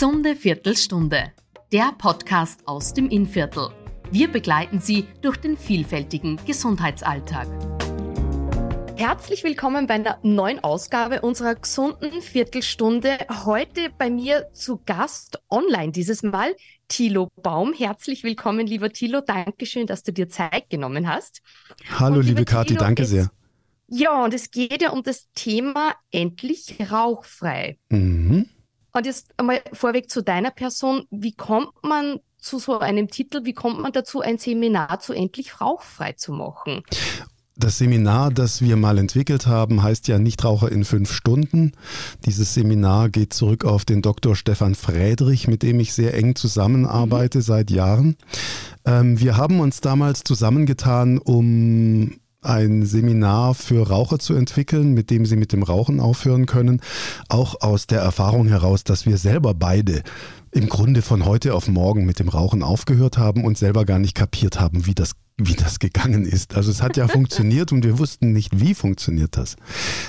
Gesunde Viertelstunde, der Podcast aus dem Innviertel. Wir begleiten Sie durch den vielfältigen Gesundheitsalltag. Herzlich willkommen bei einer neuen Ausgabe unserer gesunden Viertelstunde. Heute bei mir zu Gast online dieses Mal Thilo Baum. Herzlich willkommen, lieber Thilo. Dankeschön, dass du dir Zeit genommen hast. Hallo, und, liebe Kathi, danke sehr. Ja, und es geht ja um das Thema endlich rauchfrei. Mhm. Und jetzt einmal vorweg zu deiner Person. Wie kommt man zu so einem Titel? Wie kommt man dazu, ein Seminar zu endlich rauchfrei zu machen? Das Seminar, das wir mal entwickelt haben, heißt ja Nichtraucher in fünf Stunden. Dieses Seminar geht zurück auf den Dr. Stefan Friedrich, mit dem ich sehr eng zusammenarbeite mhm. seit Jahren. Ähm, wir haben uns damals zusammengetan, um ein Seminar für Raucher zu entwickeln, mit dem sie mit dem Rauchen aufhören können. Auch aus der Erfahrung heraus, dass wir selber beide im Grunde von heute auf morgen mit dem Rauchen aufgehört haben und selber gar nicht kapiert haben, wie das wie das gegangen ist. Also es hat ja funktioniert und wir wussten nicht, wie funktioniert das.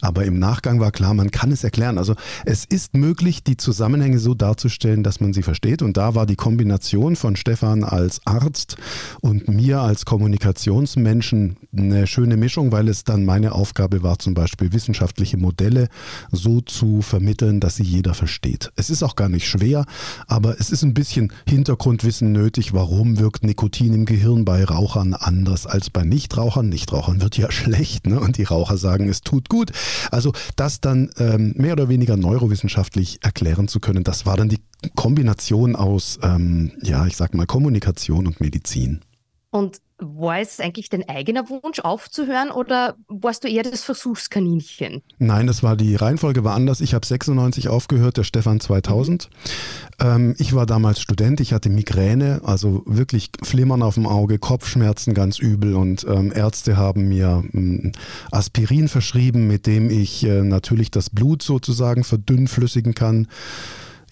Aber im Nachgang war klar, man kann es erklären. Also es ist möglich, die Zusammenhänge so darzustellen, dass man sie versteht. Und da war die Kombination von Stefan als Arzt und mir als Kommunikationsmenschen eine schöne Mischung, weil es dann meine Aufgabe war, zum Beispiel wissenschaftliche Modelle so zu vermitteln, dass sie jeder versteht. Es ist auch gar nicht schwer, aber es ist ein bisschen Hintergrundwissen nötig. Warum wirkt Nikotin im Gehirn bei Rauchern anders als bei Nichtrauchern. Nichtrauchern wird ja schlecht ne? und die Raucher sagen, es tut gut. Also das dann ähm, mehr oder weniger neurowissenschaftlich erklären zu können, das war dann die Kombination aus, ähm, ja, ich sag mal, Kommunikation und Medizin. Und war es eigentlich dein eigener Wunsch aufzuhören oder warst du eher das Versuchskaninchen? Nein, das war die Reihenfolge war anders. Ich habe 96 aufgehört, der Stefan 2000. Mhm. Ähm, ich war damals Student, ich hatte Migräne, also wirklich Flimmern auf dem Auge, Kopfschmerzen ganz übel und ähm, Ärzte haben mir ähm, Aspirin verschrieben, mit dem ich äh, natürlich das Blut sozusagen verdünnflüssigen kann.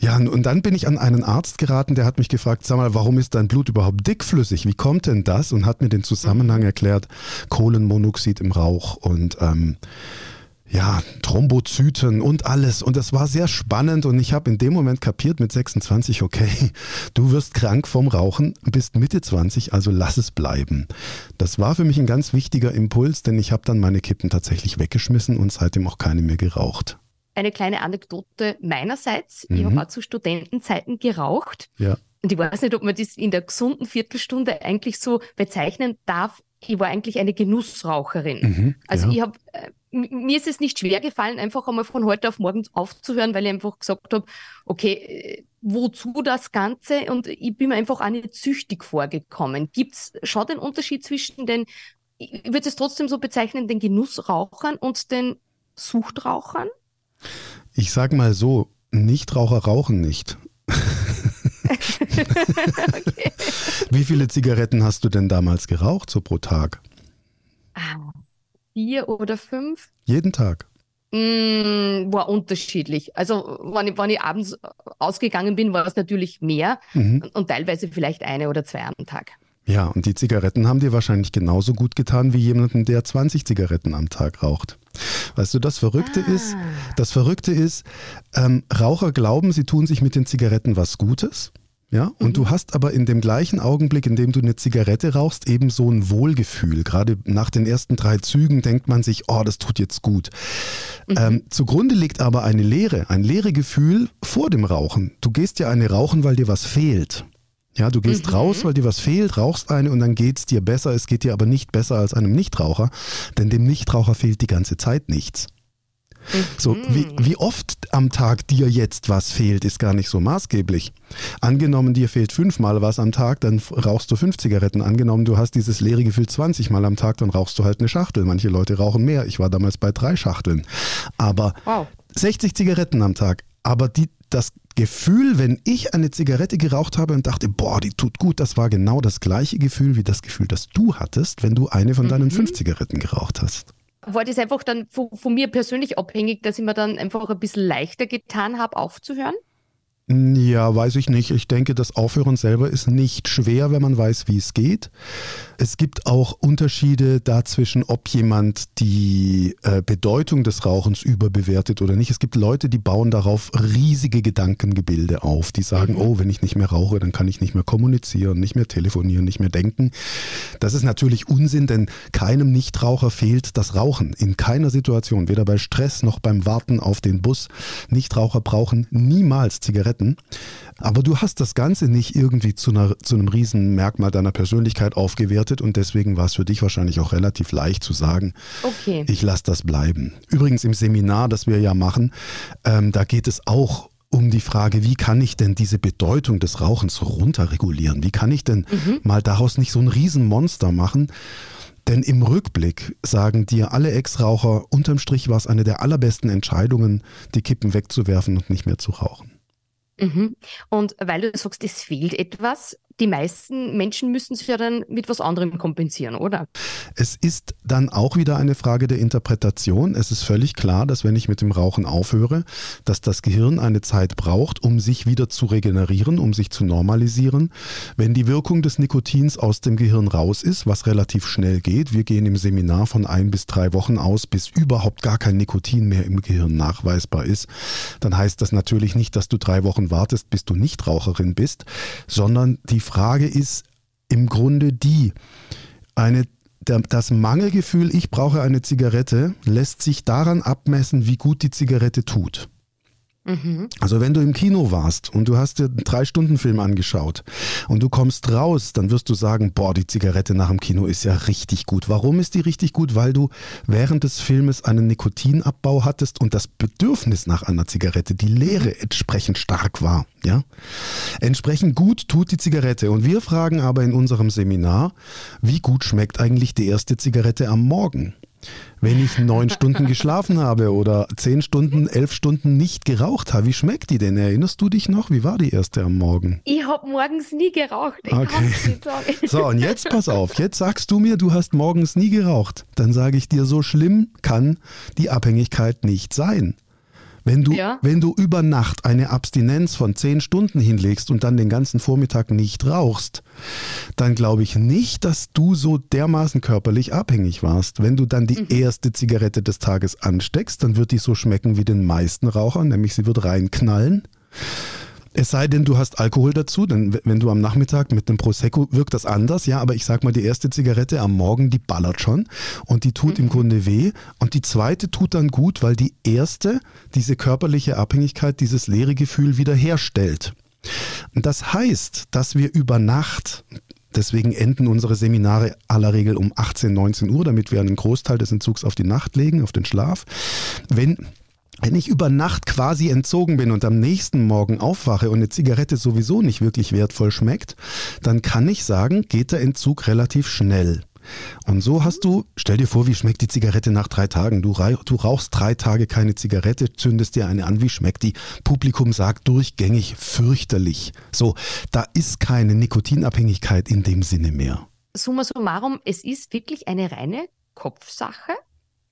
Ja, und dann bin ich an einen Arzt geraten, der hat mich gefragt, sag mal, warum ist dein Blut überhaupt dickflüssig? Wie kommt denn das? Und hat mir den Zusammenhang erklärt, Kohlenmonoxid im Rauch und ähm, ja, Thrombozyten und alles. Und das war sehr spannend und ich habe in dem Moment kapiert mit 26, okay, du wirst krank vom Rauchen, bist Mitte 20, also lass es bleiben. Das war für mich ein ganz wichtiger Impuls, denn ich habe dann meine Kippen tatsächlich weggeschmissen und seitdem auch keine mehr geraucht eine kleine Anekdote meinerseits. Mhm. Ich habe auch zu Studentenzeiten geraucht. Ja. Und ich weiß nicht, ob man das in der gesunden Viertelstunde eigentlich so bezeichnen darf. Ich war eigentlich eine Genussraucherin. Mhm, also ja. ich habe, äh, mir ist es nicht schwer gefallen, einfach einmal von heute auf morgen aufzuhören, weil ich einfach gesagt habe, okay, äh, wozu das Ganze? Und ich bin mir einfach auch nicht süchtig vorgekommen. Gibt es schon den Unterschied zwischen den, ich würde es trotzdem so bezeichnen, den Genussrauchern und den Suchtrauchern? Ich sag mal so, Nichtraucher rauchen nicht. okay. Wie viele Zigaretten hast du denn damals geraucht, so pro Tag? Ah, vier oder fünf? Jeden Tag. Mm, war unterschiedlich. Also, wenn ich, wenn ich abends ausgegangen bin, war es natürlich mehr mhm. und teilweise vielleicht eine oder zwei am Tag. Ja, und die Zigaretten haben dir wahrscheinlich genauso gut getan wie jemanden, der 20 Zigaretten am Tag raucht. Weißt du, das Verrückte ah. ist, das Verrückte ist, ähm, Raucher glauben, sie tun sich mit den Zigaretten was Gutes. Ja, und mhm. du hast aber in dem gleichen Augenblick, in dem du eine Zigarette rauchst, eben so ein Wohlgefühl. Gerade nach den ersten drei Zügen denkt man sich, oh, das tut jetzt gut. Mhm. Ähm, zugrunde liegt aber eine Leere, ein leere Gefühl vor dem Rauchen. Du gehst ja eine rauchen, weil dir was fehlt. Ja, du gehst mhm. raus, weil dir was fehlt, rauchst eine und dann geht es dir besser. Es geht dir aber nicht besser als einem Nichtraucher, denn dem Nichtraucher fehlt die ganze Zeit nichts. Mhm. So, wie, wie oft am Tag dir jetzt was fehlt, ist gar nicht so maßgeblich. Angenommen, dir fehlt fünfmal was am Tag, dann rauchst du fünf Zigaretten. Angenommen, du hast dieses leere Gefühl 20 Mal am Tag, dann rauchst du halt eine Schachtel. Manche Leute rauchen mehr. Ich war damals bei drei Schachteln. Aber wow. 60 Zigaretten am Tag. Aber die, das Gefühl, wenn ich eine Zigarette geraucht habe und dachte, boah, die tut gut, das war genau das gleiche Gefühl wie das Gefühl, das du hattest, wenn du eine von deinen mhm. fünf Zigaretten geraucht hast. War das einfach dann von, von, mir persönlich abhängig, dass ich mir dann einfach ein bisschen leichter getan habe, aufzuhören? Ja, weiß ich nicht. Ich denke, das Aufhören selber ist nicht schwer, wenn man weiß, wie es geht. Es gibt auch Unterschiede dazwischen, ob jemand die äh, Bedeutung des Rauchens überbewertet oder nicht. Es gibt Leute, die bauen darauf riesige Gedankengebilde auf. Die sagen, mhm. oh, wenn ich nicht mehr rauche, dann kann ich nicht mehr kommunizieren, nicht mehr telefonieren, nicht mehr denken. Das ist natürlich Unsinn, denn keinem Nichtraucher fehlt das Rauchen. In keiner Situation, weder bei Stress noch beim Warten auf den Bus. Nichtraucher brauchen niemals Zigaretten Zigaretten. Aber du hast das Ganze nicht irgendwie zu, einer, zu einem Riesenmerkmal deiner Persönlichkeit aufgewertet und deswegen war es für dich wahrscheinlich auch relativ leicht zu sagen, okay. ich lasse das bleiben. Übrigens im Seminar, das wir ja machen, ähm, da geht es auch um die Frage, wie kann ich denn diese Bedeutung des Rauchens runterregulieren? Wie kann ich denn mhm. mal daraus nicht so ein Riesenmonster machen? Denn im Rückblick sagen dir alle Ex-Raucher, unterm Strich war es eine der allerbesten Entscheidungen, die Kippen wegzuwerfen und nicht mehr zu rauchen. Mhm. Und weil du sagst, es fehlt etwas, die meisten Menschen müssen sich ja dann mit was anderem kompensieren, oder? Es ist dann auch wieder eine Frage der Interpretation. Es ist völlig klar, dass wenn ich mit dem Rauchen aufhöre, dass das Gehirn eine Zeit braucht, um sich wieder zu regenerieren, um sich zu normalisieren. Wenn die Wirkung des Nikotins aus dem Gehirn raus ist, was relativ schnell geht, wir gehen im Seminar von ein bis drei Wochen aus, bis überhaupt gar kein Nikotin mehr im Gehirn nachweisbar ist, dann heißt das natürlich nicht, dass du drei Wochen wartest, bis du Nichtraucherin bist, sondern die Frage ist im Grunde die, eine, das Mangelgefühl, ich brauche eine Zigarette, lässt sich daran abmessen, wie gut die Zigarette tut. Mhm. Also wenn du im Kino warst und du hast dir einen Drei-Stunden-Film angeschaut und du kommst raus, dann wirst du sagen, boah, die Zigarette nach dem Kino ist ja richtig gut. Warum ist die richtig gut? Weil du während des Filmes einen Nikotinabbau hattest und das Bedürfnis nach einer Zigarette, die Leere entsprechend stark war. Ja? Entsprechend gut tut die Zigarette. Und wir fragen aber in unserem Seminar, wie gut schmeckt eigentlich die erste Zigarette am Morgen? Wenn ich neun Stunden geschlafen habe oder zehn Stunden, elf Stunden nicht geraucht habe, wie schmeckt die denn? Erinnerst du dich noch? Wie war die erste am Morgen? Ich habe morgens nie geraucht. Ich okay. So, und jetzt pass auf. Jetzt sagst du mir, du hast morgens nie geraucht. Dann sage ich dir, so schlimm kann die Abhängigkeit nicht sein. Wenn du, ja. wenn du über Nacht eine Abstinenz von zehn Stunden hinlegst und dann den ganzen Vormittag nicht rauchst, dann glaube ich nicht, dass du so dermaßen körperlich abhängig warst. Wenn du dann die mhm. erste Zigarette des Tages ansteckst, dann wird die so schmecken wie den meisten Rauchern, nämlich sie wird reinknallen. Es sei denn, du hast Alkohol dazu, denn wenn du am Nachmittag mit einem Prosecco wirkt das anders, ja, aber ich sag mal, die erste Zigarette am Morgen, die ballert schon und die tut mhm. im Grunde weh und die zweite tut dann gut, weil die erste diese körperliche Abhängigkeit, dieses leere Gefühl wiederherstellt. Und das heißt, dass wir über Nacht Deswegen enden unsere Seminare aller Regel um 18, 19 Uhr, damit wir einen Großteil des Entzugs auf die Nacht legen, auf den Schlaf. Wenn wenn ich über Nacht quasi entzogen bin und am nächsten Morgen aufwache und eine Zigarette sowieso nicht wirklich wertvoll schmeckt, dann kann ich sagen, geht der Entzug relativ schnell. Und so hast du, stell dir vor, wie schmeckt die Zigarette nach drei Tagen? Du, du, rauchst drei Tage keine Zigarette, zündest dir eine an, wie schmeckt die? Publikum sagt durchgängig fürchterlich. So, da ist keine Nikotinabhängigkeit in dem Sinne mehr. Summa summarum, es ist wirklich eine reine Kopfsache?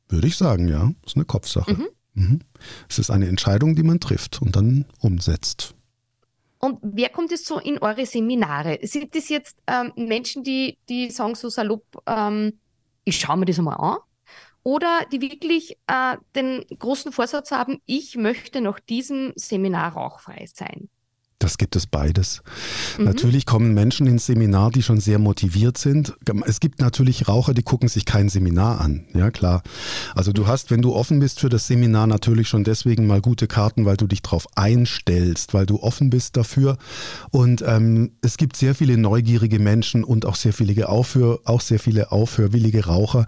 Würde ich sagen, ja. Es ist eine Kopfsache. Mhm. Mhm. Es ist eine Entscheidung, die man trifft und dann umsetzt. Und wer kommt jetzt so in eure Seminare? Sind das jetzt ähm, Menschen, die, die sagen so salopp, ähm, ich schaue mir das einmal an? Oder die wirklich äh, den großen Vorsatz haben, ich möchte nach diesem Seminar rauchfrei sein? Das gibt es beides. Mhm. Natürlich kommen Menschen ins Seminar, die schon sehr motiviert sind. Es gibt natürlich Raucher, die gucken sich kein Seminar an. Ja, klar. Also du hast, wenn du offen bist für das Seminar, natürlich schon deswegen mal gute Karten, weil du dich darauf einstellst, weil du offen bist dafür. Und ähm, es gibt sehr viele neugierige Menschen und auch sehr viele Aufhör, auch sehr viele aufhörwillige Raucher.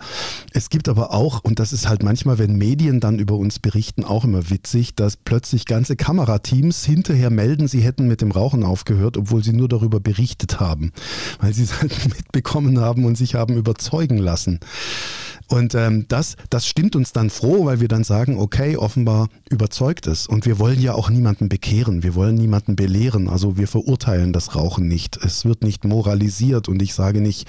Es gibt aber auch, und das ist halt manchmal, wenn Medien dann über uns berichten, auch immer witzig, dass plötzlich ganze Kamerateams hinterher melden, sie hätten hatten mit dem Rauchen aufgehört, obwohl sie nur darüber berichtet haben, weil sie es halt mitbekommen haben und sich haben überzeugen lassen. Und ähm, das, das stimmt uns dann froh, weil wir dann sagen, okay, offenbar überzeugt es. Und wir wollen ja auch niemanden bekehren, wir wollen niemanden belehren. Also wir verurteilen das Rauchen nicht. Es wird nicht moralisiert und ich sage nicht,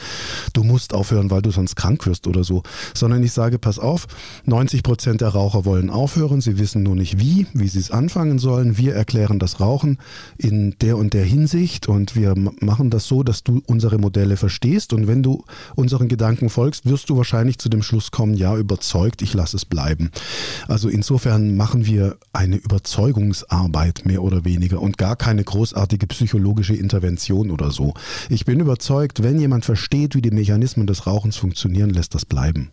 du musst aufhören, weil du sonst krank wirst oder so, sondern ich sage, pass auf, 90 Prozent der Raucher wollen aufhören, sie wissen nur nicht wie, wie sie es anfangen sollen. Wir erklären das Rauchen in der und der Hinsicht und wir machen das so, dass du unsere Modelle verstehst und wenn du unseren Gedanken folgst, wirst du wahrscheinlich zu dem Schluss kommen, ja, überzeugt, ich lasse es bleiben. Also insofern machen wir eine Überzeugungsarbeit mehr oder weniger und gar keine großartige psychologische Intervention oder so. Ich bin überzeugt, wenn jemand versteht, wie die Mechanismen des Rauchens funktionieren, lässt das bleiben.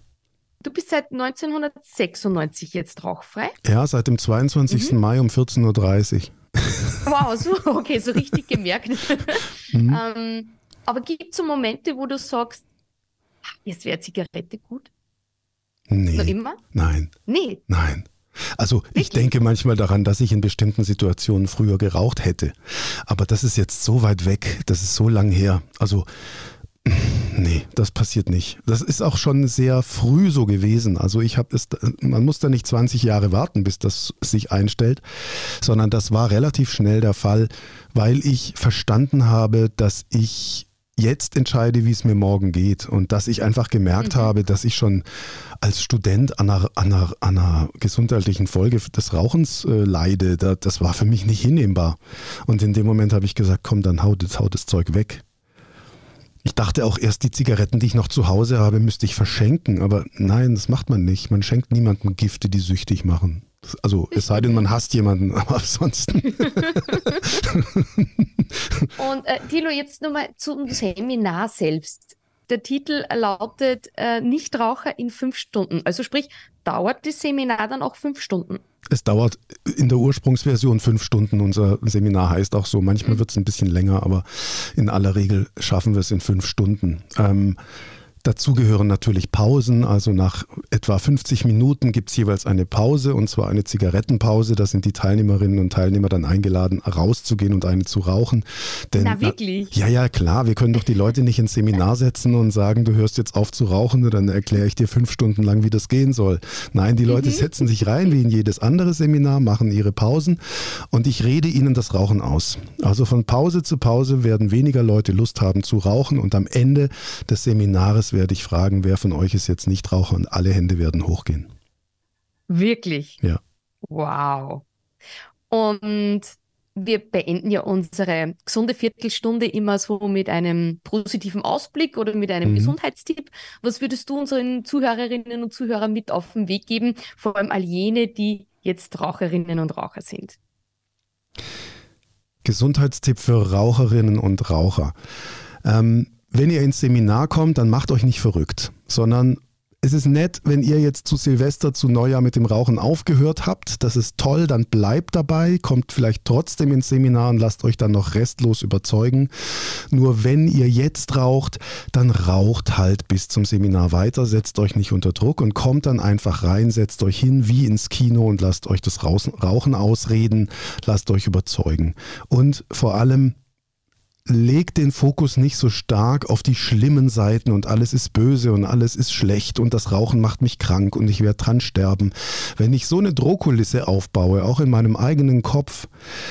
Du bist seit 1996 jetzt rauchfrei? Ja, seit dem 22. Mhm. Mai um 14.30 Uhr. Wow, so, okay, so richtig gemerkt. mhm. ähm, aber gibt es so Momente, wo du sagst, jetzt wäre Zigarette gut? Nee. Noch immer? Nein. Nee. Nein. Also ich denke manchmal daran, dass ich in bestimmten Situationen früher geraucht hätte. Aber das ist jetzt so weit weg, das ist so lang her. Also Nee, das passiert nicht. Das ist auch schon sehr früh so gewesen. Also ich habe es, man muss da nicht 20 Jahre warten, bis das sich einstellt, sondern das war relativ schnell der Fall, weil ich verstanden habe, dass ich jetzt entscheide, wie es mir morgen geht und dass ich einfach gemerkt mhm. habe, dass ich schon als Student an einer, an einer, an einer gesundheitlichen Folge des Rauchens äh, leide. das war für mich nicht hinnehmbar. Und in dem Moment habe ich gesagt, komm, dann hau das, hau das Zeug weg. Ich dachte auch erst, die Zigaretten, die ich noch zu Hause habe, müsste ich verschenken. Aber nein, das macht man nicht. Man schenkt niemandem Gifte, die süchtig machen. Also es sei denn, man hasst jemanden, aber ansonsten. Und äh, Thilo, jetzt nochmal zum Seminar selbst. Der Titel lautet äh, Nichtraucher in fünf Stunden. Also sprich, dauert das Seminar dann auch fünf Stunden? Es dauert in der Ursprungsversion fünf Stunden. Unser Seminar heißt auch so. Manchmal mhm. wird es ein bisschen länger, aber in aller Regel schaffen wir es in fünf Stunden. Ähm, Dazu gehören natürlich Pausen, also nach etwa 50 Minuten gibt es jeweils eine Pause und zwar eine Zigarettenpause. Da sind die Teilnehmerinnen und Teilnehmer dann eingeladen, rauszugehen und eine zu rauchen. Denn, Na wirklich? Ja, ja, klar. Wir können doch die Leute nicht ins Seminar setzen und sagen, du hörst jetzt auf zu rauchen und dann erkläre ich dir fünf Stunden lang, wie das gehen soll. Nein, die Leute mhm. setzen sich rein wie in jedes andere Seminar, machen ihre Pausen und ich rede ihnen das Rauchen aus. Also von Pause zu Pause werden weniger Leute Lust haben zu rauchen und am Ende des Seminares werde ich fragen, wer von euch ist jetzt nicht Raucher und alle Hände werden hochgehen. Wirklich? Ja. Wow. Und wir beenden ja unsere gesunde Viertelstunde immer so mit einem positiven Ausblick oder mit einem mhm. Gesundheitstipp. Was würdest du unseren Zuhörerinnen und Zuhörern mit auf den Weg geben, vor allem all jene, die jetzt Raucherinnen und Raucher sind? Gesundheitstipp für Raucherinnen und Raucher. Ähm, wenn ihr ins Seminar kommt, dann macht euch nicht verrückt, sondern es ist nett, wenn ihr jetzt zu Silvester, zu Neujahr mit dem Rauchen aufgehört habt. Das ist toll, dann bleibt dabei, kommt vielleicht trotzdem ins Seminar und lasst euch dann noch restlos überzeugen. Nur wenn ihr jetzt raucht, dann raucht halt bis zum Seminar weiter, setzt euch nicht unter Druck und kommt dann einfach rein, setzt euch hin wie ins Kino und lasst euch das Rauchen ausreden, lasst euch überzeugen. Und vor allem legt den Fokus nicht so stark auf die schlimmen Seiten und alles ist böse und alles ist schlecht und das Rauchen macht mich krank und ich werde dran sterben. Wenn ich so eine Drohkulisse aufbaue, auch in meinem eigenen Kopf,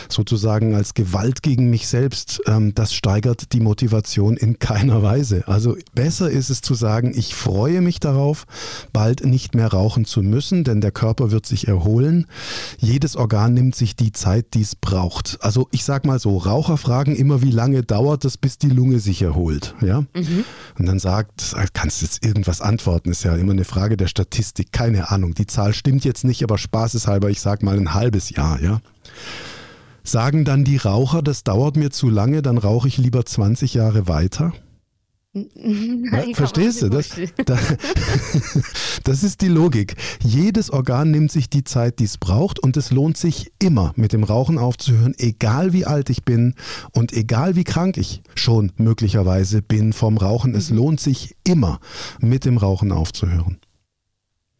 sozusagen als Gewalt gegen mich selbst, ähm, das steigert die Motivation in keiner Weise. Also besser ist es zu sagen, ich freue mich darauf, bald nicht mehr rauchen zu müssen, denn der Körper wird sich erholen. Jedes Organ nimmt sich die Zeit, die es braucht. Also ich sag mal so, Raucher fragen immer, wie lange dauert es, bis die Lunge sich erholt. Ja? Mhm. Und dann sagt, kannst du jetzt irgendwas antworten, ist ja immer eine Frage der Statistik, keine Ahnung. Die Zahl stimmt jetzt nicht, aber spaßeshalber, ich sag mal ein halbes Jahr, ja. Sagen dann die Raucher, das dauert mir zu lange, dann rauche ich lieber 20 Jahre weiter? Nein, verstehst du? Das, das ist die Logik. Jedes Organ nimmt sich die Zeit, die es braucht und es lohnt sich immer, mit dem Rauchen aufzuhören, egal wie alt ich bin und egal wie krank ich schon möglicherweise bin vom Rauchen. Es mhm. lohnt sich immer, mit dem Rauchen aufzuhören.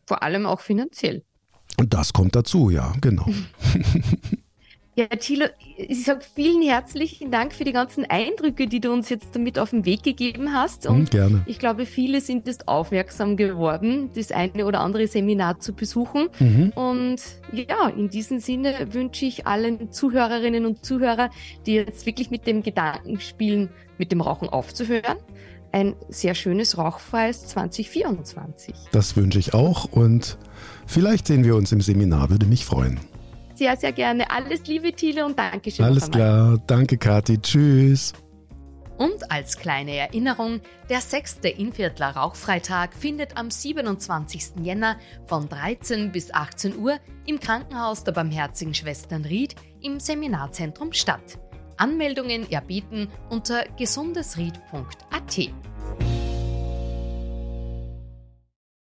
Vor allem auch finanziell. Und das kommt dazu, ja, genau. Ja, Thilo, ich sage vielen herzlichen Dank für die ganzen Eindrücke, die du uns jetzt damit auf den Weg gegeben hast. Mhm, Und gerne. ich glaube, viele sind jetzt aufmerksam geworden, das eine oder andere Seminar zu besuchen. Mhm. Und ja, in diesem Sinne wünsche ich allen Zuhörerinnen und Zuhörern, die jetzt wirklich mit dem Gedanken spielen, mit dem Rauchen aufzuhören, ein sehr schönes rauchfreies 2024. Das wünsche ich auch und vielleicht sehen wir uns im Seminar, würde mich freuen. Sehr, sehr gerne. Alles Liebe, Thiele, und Dankeschön. Alles klar. Danke, Kathi. Tschüss. Und als kleine Erinnerung, der sechste Inviertler Rauchfreitag findet am 27. Jänner von 13 bis 18 Uhr im Krankenhaus der Barmherzigen Schwestern Ried im Seminarzentrum statt. Anmeldungen erbieten unter gesundesried.at.